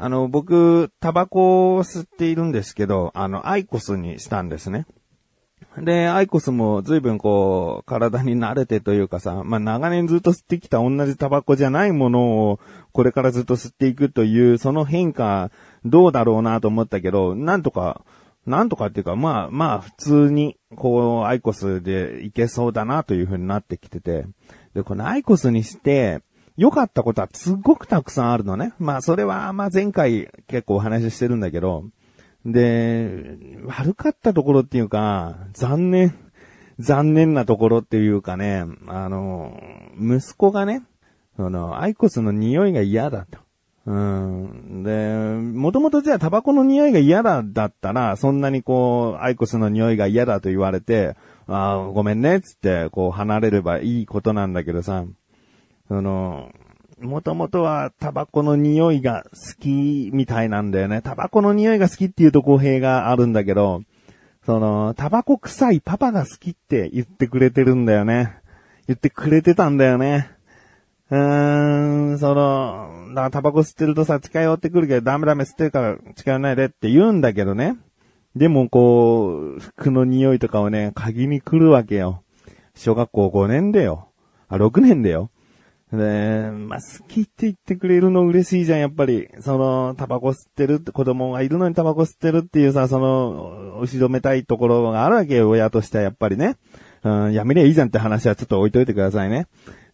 あの、僕、タバコを吸っているんですけど、あの、アイコスにしたんですね。で、アイコスも随分こう、体に慣れてというかさ、まあ、長年ずっと吸ってきた同じタバコじゃないものを、これからずっと吸っていくという、その変化、どうだろうなと思ったけど、なんとか、なんとかっていうか、まあ、まあ、普通に、こう、アイコスでいけそうだなという風になってきてて、で、このアイコスにして、良かったことはすごくたくさんあるのね。まあ、それは、まあ、前回結構お話ししてるんだけど、で、悪かったところっていうか、残念、残念なところっていうかね、あの、息子がね、その、アイコスの匂いが嫌だと。うん。で、もともとじゃあタバコの匂いが嫌だだったら、そんなにこう、アイコスの匂いが嫌だと言われて、ああ、ごめんね、つって、こう離れればいいことなんだけどさ、その、もともとはタバコの匂いが好きみたいなんだよね。タバコの匂いが好きっていうと語弊があるんだけど、その、タバコ臭いパパが好きって言ってくれてるんだよね。言ってくれてたんだよね。うーん、その、だからタバコ吸ってるとさ、近寄ってくるけど、ダメダメ吸ってるから近寄らないでって言うんだけどね。でもこう、服の匂いとかをね、嗅ぎに来るわけよ。小学校5年でよ。あ、6年でよ。で、まあ、好きって言ってくれるの嬉しいじゃん、やっぱり。その、タバコ吸ってるって子供がいるのにタバコ吸ってるっていうさ、その、後ろめたいところがあるわけよ、親としてはやっぱりね。うん、やめりゃいいじゃんって話はちょっと置いといてくださいね。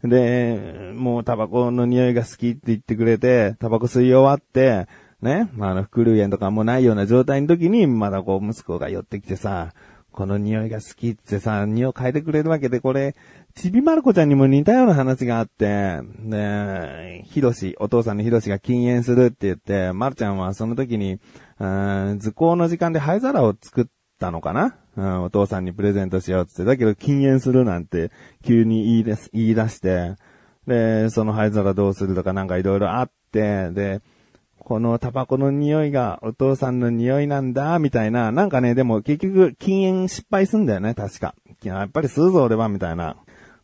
で、もうタバコの匂いが好きって言ってくれて、タバコ吸い終わって、ね、まあ、あの、副流炎とかもないような状態の時に、まだこう、息子が寄ってきてさ、この匂いが好きってさ、匂いを変えてくれるわけで、これ、ちびまる子ちゃんにも似たような話があって、で、ひろし、お父さんのひろしが禁煙するって言って、まるちゃんはその時に、うん図工の時間で灰皿を作ったのかな？うん、お父さんにプレゼントしようって。だけど禁煙するなんて急に言い出す、言い出して、で、その灰皿どうするとかなんかいろいろあって、で、このタバコの匂いがお父さんの匂いなんだ、みたいな、なんかね、でも結局禁煙失敗すんだよね、確か。やっぱり吸うぞ俺は、みたいな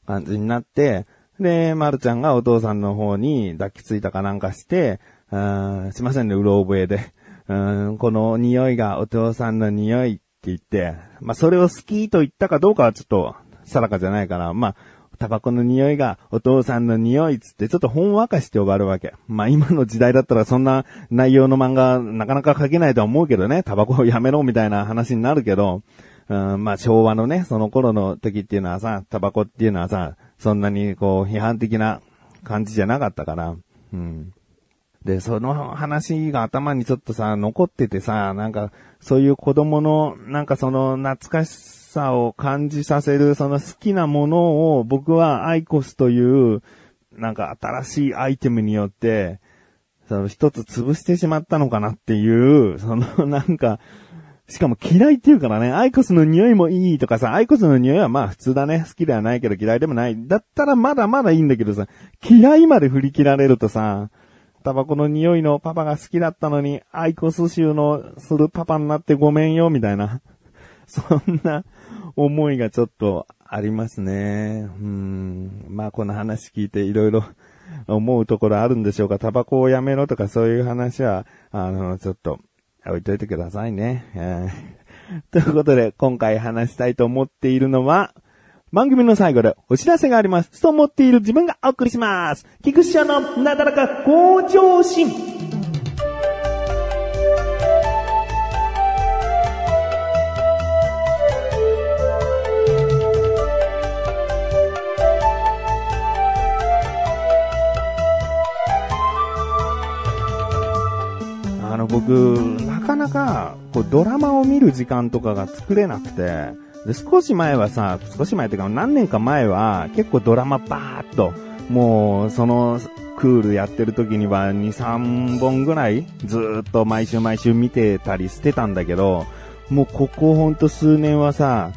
感じになって、で、まるちゃんがお父さんの方に抱きついたかなんかして、あすいませんね、うろ覚えで。この匂いがお父さんの匂いって言って、まあ、それを好きと言ったかどうかはちょっと定かじゃないから、まあ、タバコの匂いがお父さんの匂いつってちょっとほんわかして終わるわけ。まあ今の時代だったらそんな内容の漫画なかなか書けないとは思うけどね、タバコをやめろみたいな話になるけど、うん、まあ昭和のね、その頃の時っていうのはさ、タバコっていうのはさ、そんなにこう批判的な感じじゃなかったから、うん。で、その話が頭にちょっとさ、残っててさ、なんか、そういう子供の、なんかその懐かしさを感じさせる、その好きなものを僕はアイコスという、なんか新しいアイテムによって、その一つ潰してしまったのかなっていう、そのなんか、しかも嫌いって言うからね、アイコスの匂いもいいとかさ、アイコスの匂いはまあ普通だね。好きではないけど嫌いでもない。だったらまだまだいいんだけどさ、嫌いまで振り切られるとさ、タバコの匂いのパパが好きだったのに、アイコス臭のするパパになってごめんよ、みたいな。そんな思いがちょっとありますね。うん。まあこの話聞いていろいろ思うところあるんでしょうか。タバコをやめろとかそういう話は、あの、ちょっと置いといてくださいね。ということで、今回話したいと思っているのは、番組の最後でお知らせがあります。と思っている自分がお送りします。菊池のなだらか向上心。あの、僕、なかなか、こう、ドラマを見る時間とかが作れなくて、で、少し前はさ、少し前っていうか何年か前は結構ドラマバーっと、もうそのクールやってる時には2、3本ぐらいずっと毎週毎週見てたりしてたんだけど、もうここほんと数年はさ、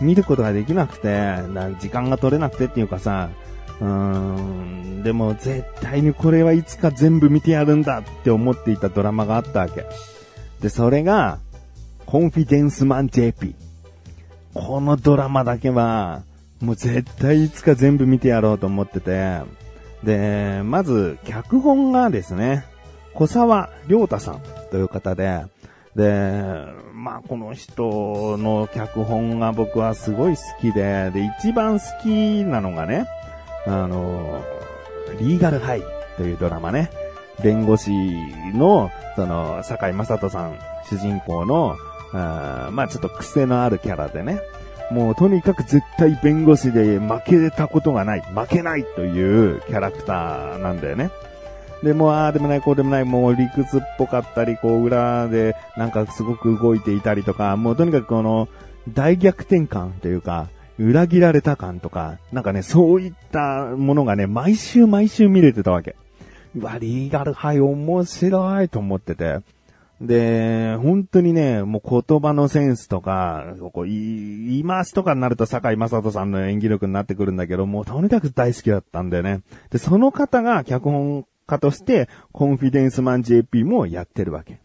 見ることができなくて、時間が取れなくてっていうかさ、うーん、でも絶対にこれはいつか全部見てやるんだって思っていたドラマがあったわけ。で、それが、コンフィデンスマン JP。このドラマだけは、もう絶対いつか全部見てやろうと思ってて、で、まず、脚本がですね、小沢良太さんという方で、で、まあ、この人の脚本が僕はすごい好きで、で、一番好きなのがね、あの、リーガルハイというドラマね。弁護士の、その、坂井正人さん、主人公の、あまあちょっと癖のあるキャラでね。もうとにかく絶対弁護士で負けたことがない、負けないというキャラクターなんだよね。で、もああでもない、こうでもない、もう理屈っぽかったり、こう裏でなんかすごく動いていたりとか、もうとにかくこの大逆転感というか、裏切られた感とか、なんかね、そういったものがね、毎週毎週見れてたわけ。うわ、リーガルハイ面白いと思ってて。で、本当にね、もう言葉のセンスとか、こう言い回しとかになると坂井正人さんの演技力になってくるんだけど、もうとにかく大好きだったんだよね。で、その方が脚本家として、コンフィデンスマン JP もやってるわけ。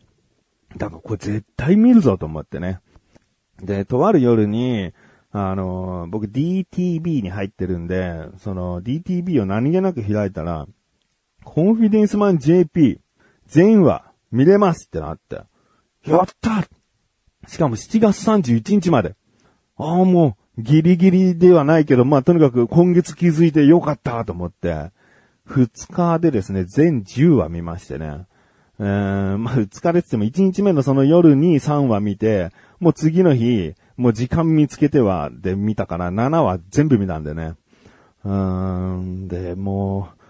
だからこれ絶対見るぞと思ってね。で、とある夜に、あの、僕 DTB に入ってるんで、その DTB を何気なく開いたら、コンフィデンスマン JP 全話見れますってなって。やったしかも7月31日まで。ああ、もう、ギリギリではないけど、まあ、とにかく今月気づいてよかったと思って、2日でですね、全10話見ましてね。えー、まあ、2日でっても1日目のその夜に3話見て、もう次の日、もう時間見つけてはで見たから7話全部見たんでね。うーん、で、もう、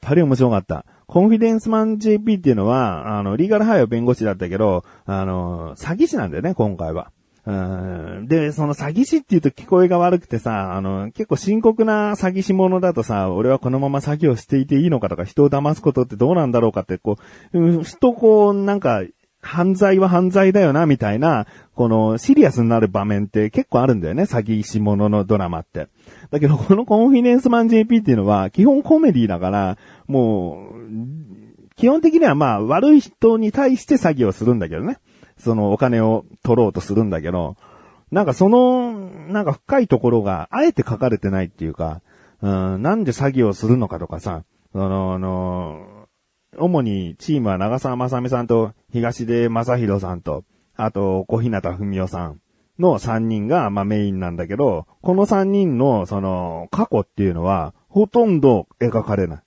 ぱり面白かった。コンフィデンスマン JP っていうのは、あの、リーガルハイは弁護士だったけど、あの、詐欺師なんだよね、今回は。うんで、その詐欺師って言うと聞こえが悪くてさ、あの、結構深刻な詐欺師者だとさ、俺はこのまま詐欺をしていていいのかとか、人を騙すことってどうなんだろうかって、こう、うん、ふとこう、なんか、犯罪は犯罪だよな、みたいな、このシリアスになる場面って結構あるんだよね、詐欺師者のドラマって。だけど、このコンフィデンスマン JP っていうのは、基本コメディだから、もう、基本的にはまあ、悪い人に対して詐欺をするんだけどね。そのお金を取ろうとするんだけど、なんかその、なんか深いところが、あえて書かれてないっていうか、うん、なんで詐欺をするのかとかさ、あの、あの、主にチームは長澤まさみさんと東出正宏さんと、あと小日向文夫さんの3人が、まあメインなんだけど、この3人のその過去っていうのは、ほとんど描かれない。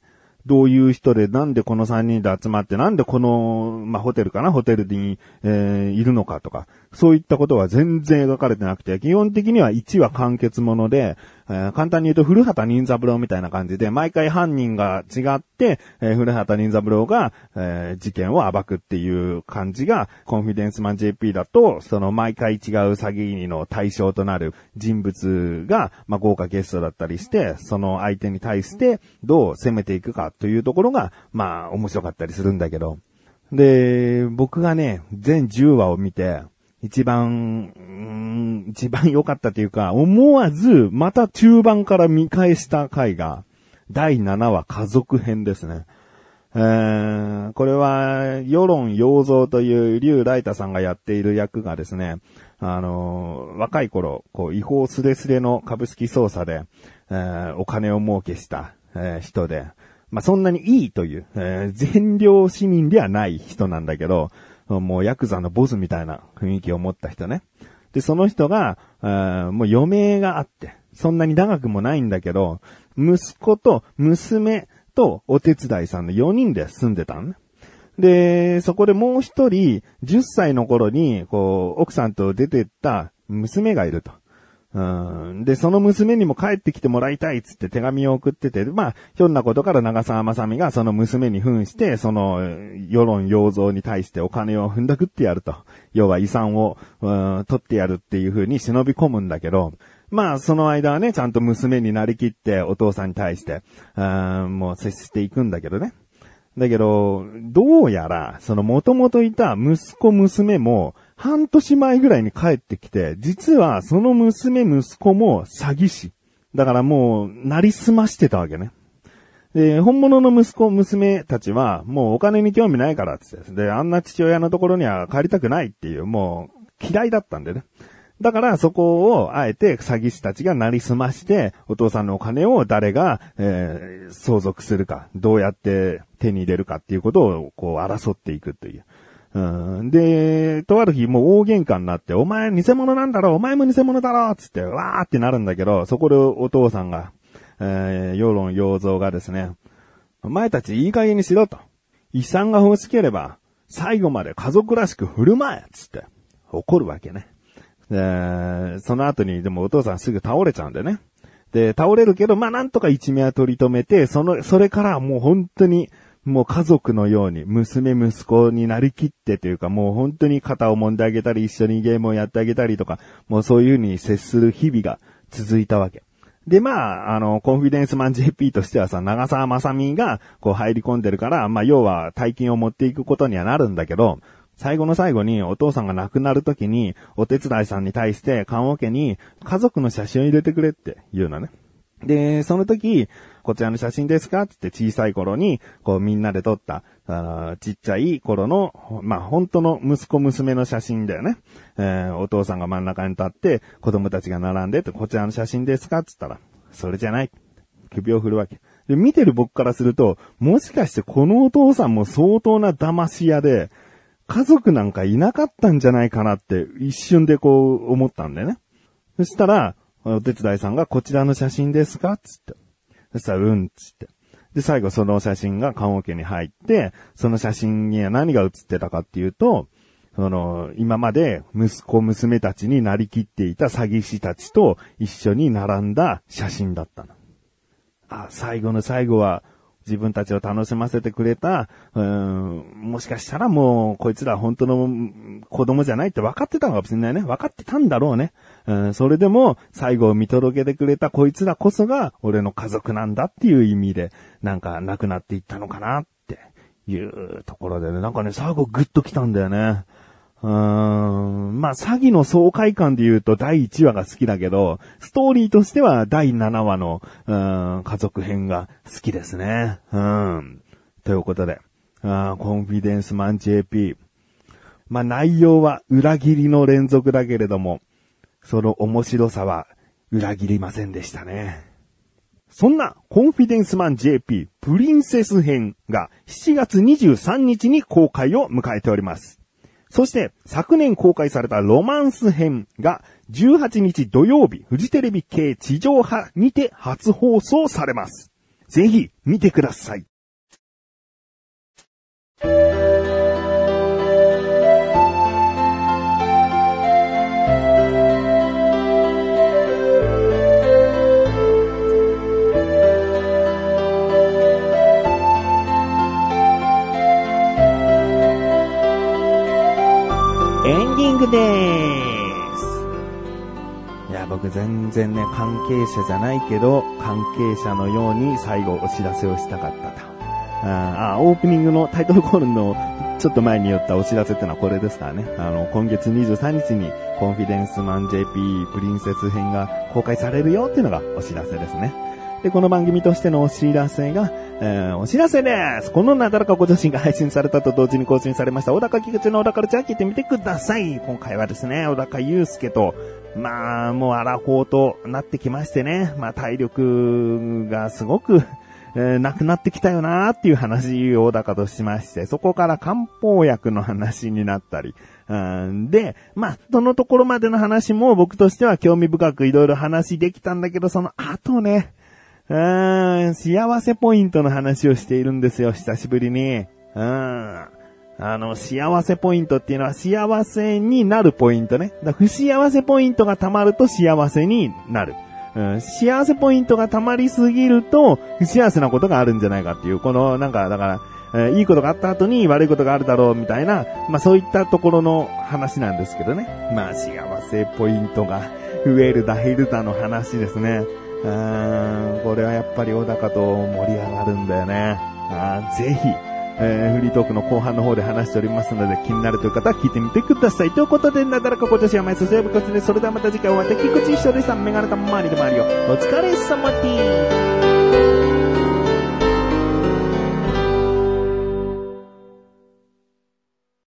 どういう人で、なんでこの3人で集まって、なんでこの、まあ、ホテルかな？ホテルに、えー、いるのかとか、そういったことは全然描かれてなくて、基本的には1は完結もので、えー、簡単に言うと古畑任三郎みたいな感じで、毎回犯人が違って、えー、古畑任三郎が、えー、事件を暴くっていう感じが、コンフィデンスマン JP だと、その毎回違う詐欺の対象となる人物が、まあ、豪華ゲストだったりして、その相手に対してどう攻めていくかというところが、まあ、面白かったりするんだけど。で、僕がね、全10話を見て、一番、一番良かったというか、思わず、また中盤から見返した回が、第7話家族編ですね。えー、これは、世論洋蔵という竜ライタさんがやっている役がですね、あのー、若い頃、こう、違法スレスレの株式操作で、えー、お金を儲けした、えー、人で、まあ、そんなにいいという、えー、善良市民ではない人なんだけど、もうヤクザのボスみたいな雰囲気を持った人ね。で、その人が、もう余命があって、そんなに長くもないんだけど、息子と娘とお手伝いさんの4人で住んでたんね。で、そこでもう一人、10歳の頃に、こう、奥さんと出てった娘がいると。うん。で、その娘にも帰ってきてもらいたいっつって手紙を送ってて、まあ、ひょんなことから長澤まさみがその娘に扮して、その、世論洋蔵に対してお金を踏んだくってやると。要は遺産を、取ってやるっていう風に忍び込むんだけど、まあ、その間はね、ちゃんと娘になりきってお父さんに対して、うん、もう接していくんだけどね。だけど、どうやら、その元々いた息子娘も、半年前ぐらいに帰ってきて、実はその娘息子も詐欺師。だからもう、なりすましてたわけね。で、本物の息子、娘たちは、もうお金に興味ないからってって、で、あんな父親のところには帰りたくないっていう、もう、嫌いだったんでね。だからそこをあえて詐欺師たちがなりすまして、お父さんのお金を誰が、えー相続するか、どうやって手に入れるかっていうことをこう争っていくという。で、とある日もう大喧嘩になって、お前偽物なんだろお前も偽物だろつって、わーってなるんだけど、そこでお父さんが、えー、世論洋蔵がですね、お前たちいい加減にしろと。遺産が欲しければ、最後まで家族らしく振る舞えつって、怒るわけね。で、その後に、でもお父さんすぐ倒れちゃうんでね。で、倒れるけど、まあなんとか一命は取り留めて、その、それからもう本当に、もう家族のように、娘息子になりきってというか、もう本当に肩を揉んであげたり、一緒にゲームをやってあげたりとか、もうそういう風に接する日々が続いたわけ。で、まあ、あの、コンフィデンスマン JP としてはさ、長澤まさみが、こう入り込んでるから、まあ、要は大金を持っていくことにはなるんだけど、最後の最後にお父さんが亡くなる時に、お手伝いさんに対して、棺桶に家族の写真を入れてくれって言うのね。で、その時、こちらの写真ですか？つって小さい頃に、こうみんなで撮った、あちっちゃい頃の、まあ、本当の息子娘の写真だよね。えーお父さんが真ん中に立って、子供たちが並んでて、こちらの写真ですか？つったら、それじゃない。首を振るわけ。で、見てる僕からすると、もしかしてこのお父さんも相当な騙し屋で、家族なんかいなかったんじゃないかなって一瞬でこう思ったんだよね。そしたら、お手伝いさんがこちらの写真ですか？つって。そしたら、うん、つって。で、最後その写真が棺桶に入って、その写真には何が写ってたかっていうと、その、今まで息子娘たちになりきっていた詐欺師たちと一緒に並んだ写真だったの。あ、最後の最後は、自分たちを楽しませてくれた、うーん、もしかしたらもう、こいつら本当の子供じゃないって分かってたのかもしれないね。分かってたんだろうね。うん、それでも、最後を見届けてくれたこいつらこそが、俺の家族なんだっていう意味で、なんか亡くなっていったのかなっていうところでね、なんかね、最後グッと来たんだよね。うーんまあ、詐欺の爽快感で言うと第1話が好きだけど、ストーリーとしては第7話の、うん家族編が好きですね。うん。ということで、あコンフィデンスマン JP。まあ、内容は裏切りの連続だけれども、その面白さは裏切りませんでしたね。そんなコンフィデンスマン JP プリンセス編が7月23日に公開を迎えております。そして、昨年公開されたロマンス編が18日土曜日、フジテレビ系地上波にて初放送されます。ぜひ、見てください。グです。いや、僕全然ね、関係者じゃないけど、関係者のように最後お知らせをしたかったと。ああ、オープニングのタイトルコールのちょっと前に言ったお知らせってのはこれですからね。あの、今月23日にコンフィデンスマン JP プリンセス編が公開されるよっていうのがお知らせですね。で、この番組としてのお知らせが、えーお知らせです。このなだらかご女子が配信されたと同時に更新されました、小高菊池の小高ルチャー聞いてみてください。今回はですね、小高祐介と、まあ、もうアラフォーとなってきましてね、まあ体力がすごく、えーなくなってきたよなーっていう話を小高としまして、そこから漢方薬の話になったり、うんで、まあ、そのところまでの話も僕としては興味深くいろいろ話できたんだけど、その後ね、幸せポイントの話をしているんですよ、久しぶりに。うん。あの、幸せポイントっていうのは幸せになるポイントね。だ不幸せポイントが溜まると幸せになる。うん、幸せポイントが溜まりすぎると不幸せなことがあるんじゃないかっていう、この、なんか、だから、えーいいことがあった後に悪いことがあるだろうみたいな、まあそういったところの話なんですけどね。まあ幸せポイントが増えるだ減るだの話ですね。うーん、これはやっぱり小高と盛り上がるんだよね。あーぜひ、えーフリートークの後半の方で話しておりますので、気になるという方は聞いてみてください。ということで、なだらか今年は毎週水曜日こちで、それではまた次回お会いできくち一緒でさん、メガネたまわりでもあるよ。お疲れ様です。